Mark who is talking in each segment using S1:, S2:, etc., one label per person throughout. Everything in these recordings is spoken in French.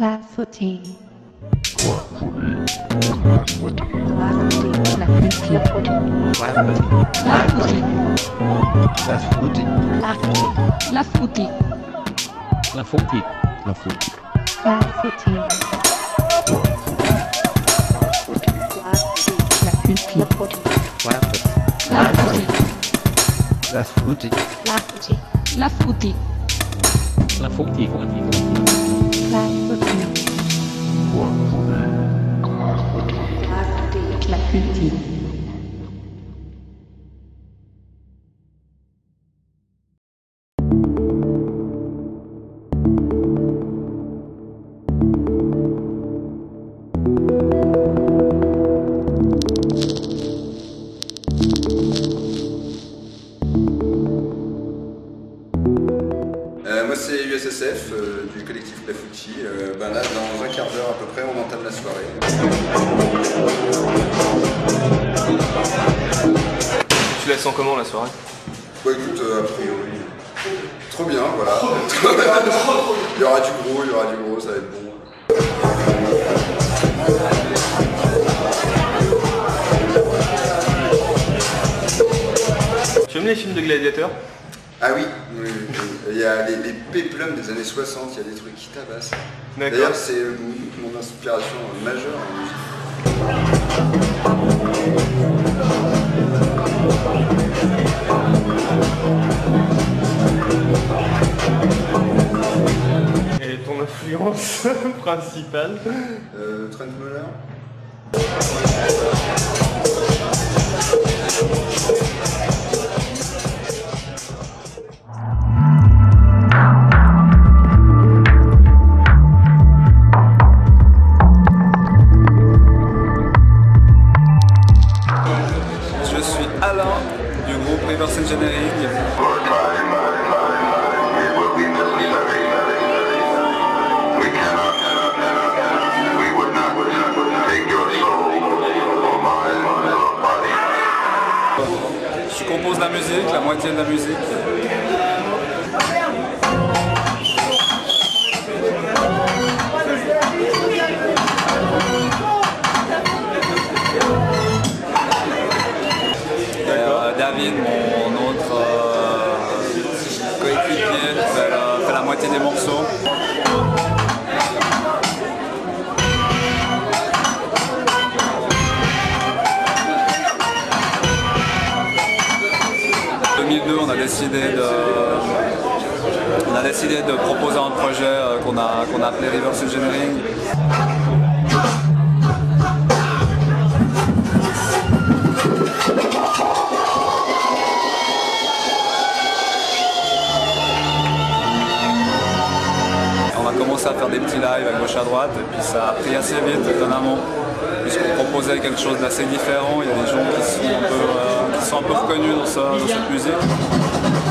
S1: La footing.
S2: La footing.
S3: La footing. La footing.
S1: La footing.
S2: La footing.
S3: La footing.
S2: La footing.
S3: La footing.
S1: La footing.
S2: La footing.
S4: La footing. La foutie. Euh, du collectif Clafouti. Euh, ben là dans un quart d'heure à peu près on entame la soirée.
S5: Tu la sens comment la soirée?
S4: Bon écoute, euh, a priori, trop bien voilà. il y aura du gros, il y aura du gros, ça va être bon.
S5: Tu aimes les films de gladiateurs?
S4: Ah oui, oui, oui, oui. il y a les, les péplums des années 60, il y a des trucs qui tabassent. D'ailleurs c'est euh, mon inspiration euh, majeure en musique.
S5: Et ton influence principale
S4: Euh, Trent Muller
S6: Je compose la musique, la moitié de la musique. Euh, David, mon autre euh, coéquipier, fait la moitié des morceaux. On a décidé de proposer un projet euh, qu'on a, qu'on a appelé Reverse Engineering. On a commencé à faire des petits lives à gauche à droite et puis ça a pris assez vite étonnamment puisqu'on proposait quelque chose d'assez différent. Il y a des gens qui sont un peu, euh, reconnus dans, ça- dans cette musique.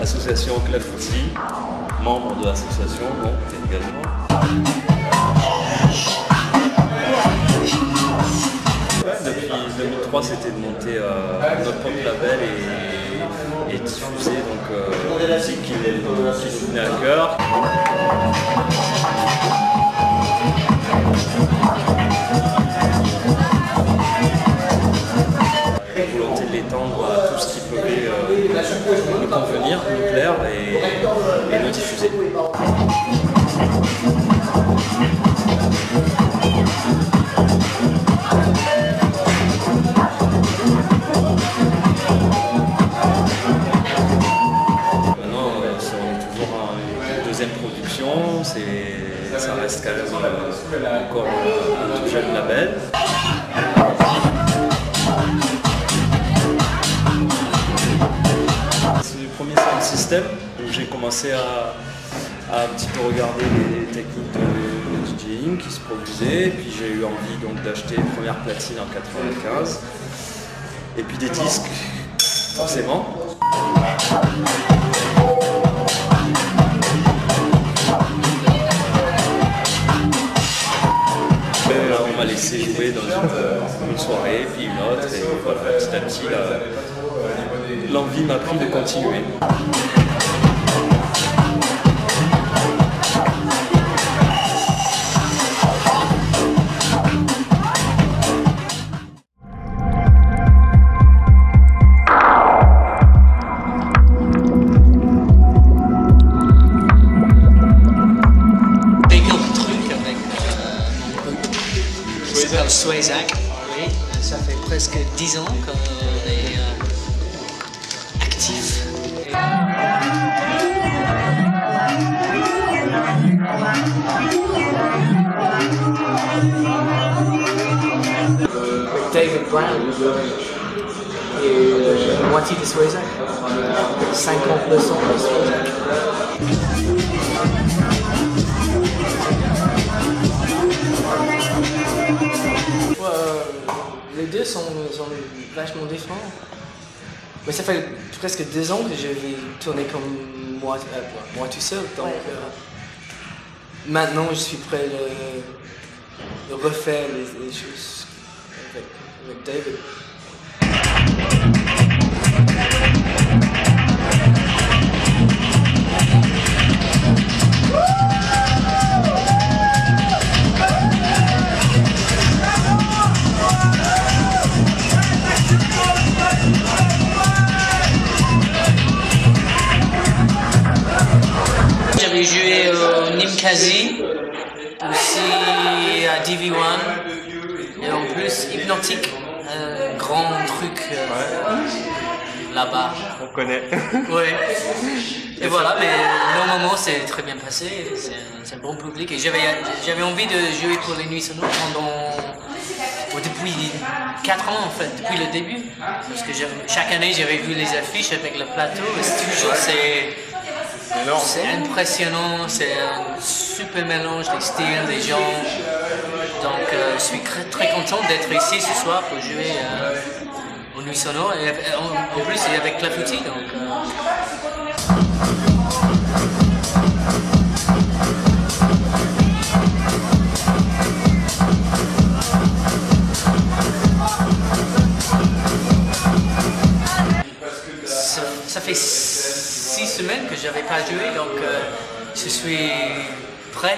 S7: Association Clafouti, membre de l'association donc également. Depuis 2003, c'était de monter euh, notre propre label et, diffuser donc euh, la musique qui, qui nous tenait à cœur. volonté de l'étendre à tout ce qui pouvait euh, nous convenir, nous plaire et, le diffuser. ça reste quand même euh, encore un tout jeune label. Premier sound system, donc j'ai commencé à, un petit peu regarder les techniques de, de DJing qui se produisaient, puis j'ai eu envie donc d'acheter une première platine en 95, et puis des disques, forcément. Là, on m'a laissé jouer dans une, une soirée, puis une autre, et voilà, petit à petit, la- l'envie m'a pris de continuer.
S8: euh, Swayzak. Oui, ça fait presque 10 ans qu'on Et euh, la moitié de Swayzak. 50% de les deux sont, sont vachement différents. Mais ça fait presque deux ans que je vais tourner comme moi, euh, moi tout seul. Donc euh, maintenant je suis prêt de, de refaire les, les choses avec, avec David. J'avais joué au Nimkazi, aussi à DV1, et en plus Hypnotique, un grand truc euh, là-bas.
S5: On connaît.
S8: Ouais. Et voilà, mais normalement c'est très bien passé, c'est un, bon public et j'avais, envie de jouer pour les Nuits Sonores pendant, depuis 4 ans en fait, depuis le début. Parce que chaque année j'avais vu les affiches avec le plateau et c'est toujours c'est, c'est impressionnant, c'est un super mélange des styles, des gens. Donc euh, je suis très, content d'être ici ce soir pour jouer euh, aux Nuits Sonores et euh, en, plus c'est avec Clafouti donc. Ça, fait six semaines que j'avais pas joué, donc je suis prêt.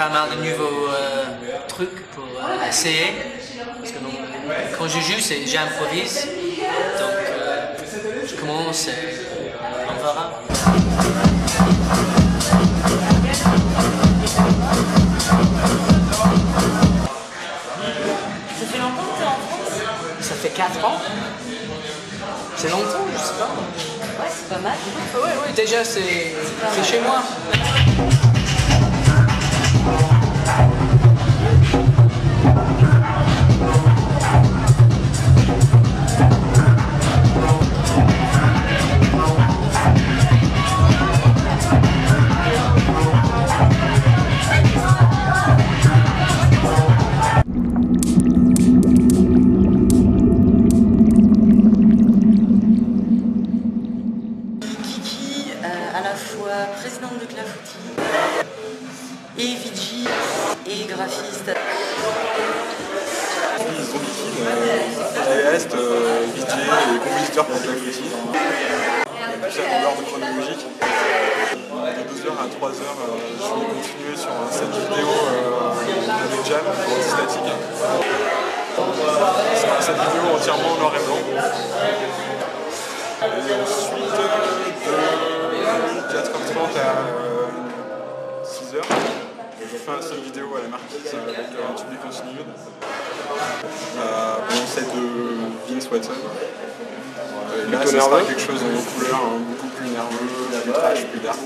S8: Pas mal de nouveaux euh, trucs pour euh, essayer. Parce que quand je joue, c'est- j'improvise. Donc euh, je commence et on verra.
S2: Ça fait longtemps que t'es en France?
S8: Ça fait 4 ans. C'est longtemps, je sais pas.
S2: Ouais, c'est pas mal.
S8: Ouais, ouais, déjà c'est c'est chez moi.
S2: 23h, euh,
S9: je vais continuer sur euh, cette vidéo euh, de jam statique. C'est cette vidéo entièrement en noir et blanc. Et ensuite, de 4h30 à 6h, je fais un seul vidéo à la marquise avec un tube continué. Pendant cette de Vince Watson. Et là, ça sera quelque chose en couleur hein, beaucoup plus nerveux, plus trash, plus dark.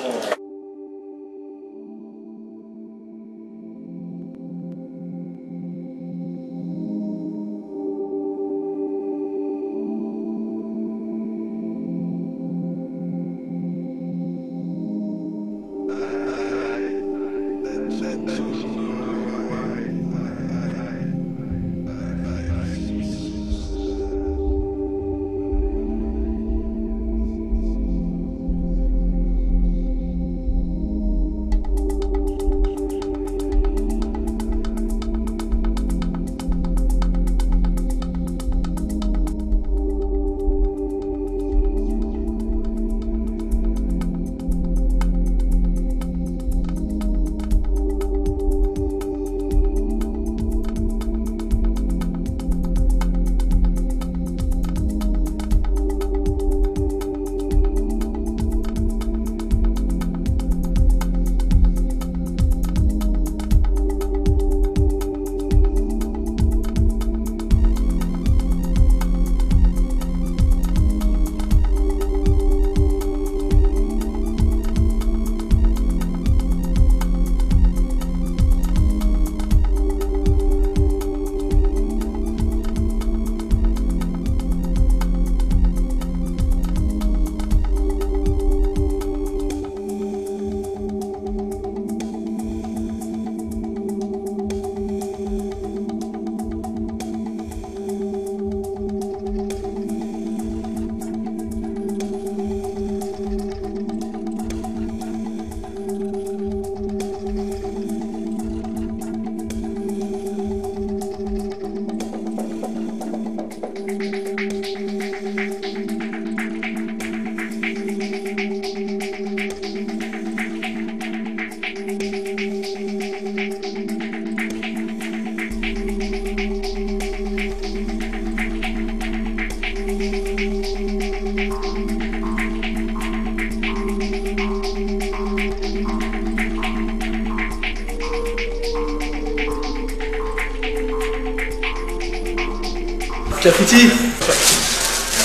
S10: Clafoutis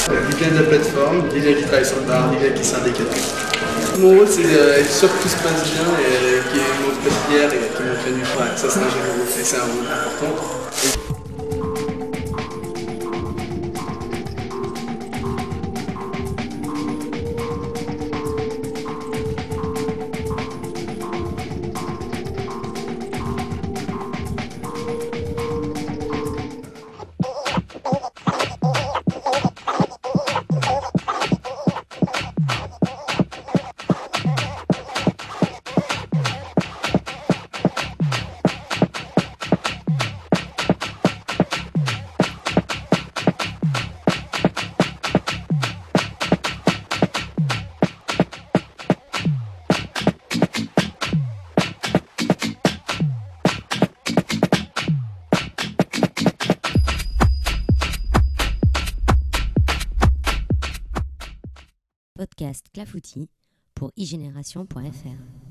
S10: Les gars de la plateforme, les gars qui travaillent sur le bar, les gars qui syndiquent. Mon rôle, c'est d'être sûr que tout se passe bien et qu'il y ait une montre bière et qu'il montre la nuit. Ça, c'est un un rôle important.
S11: Podcast Clafoutis pour iGénération.fr.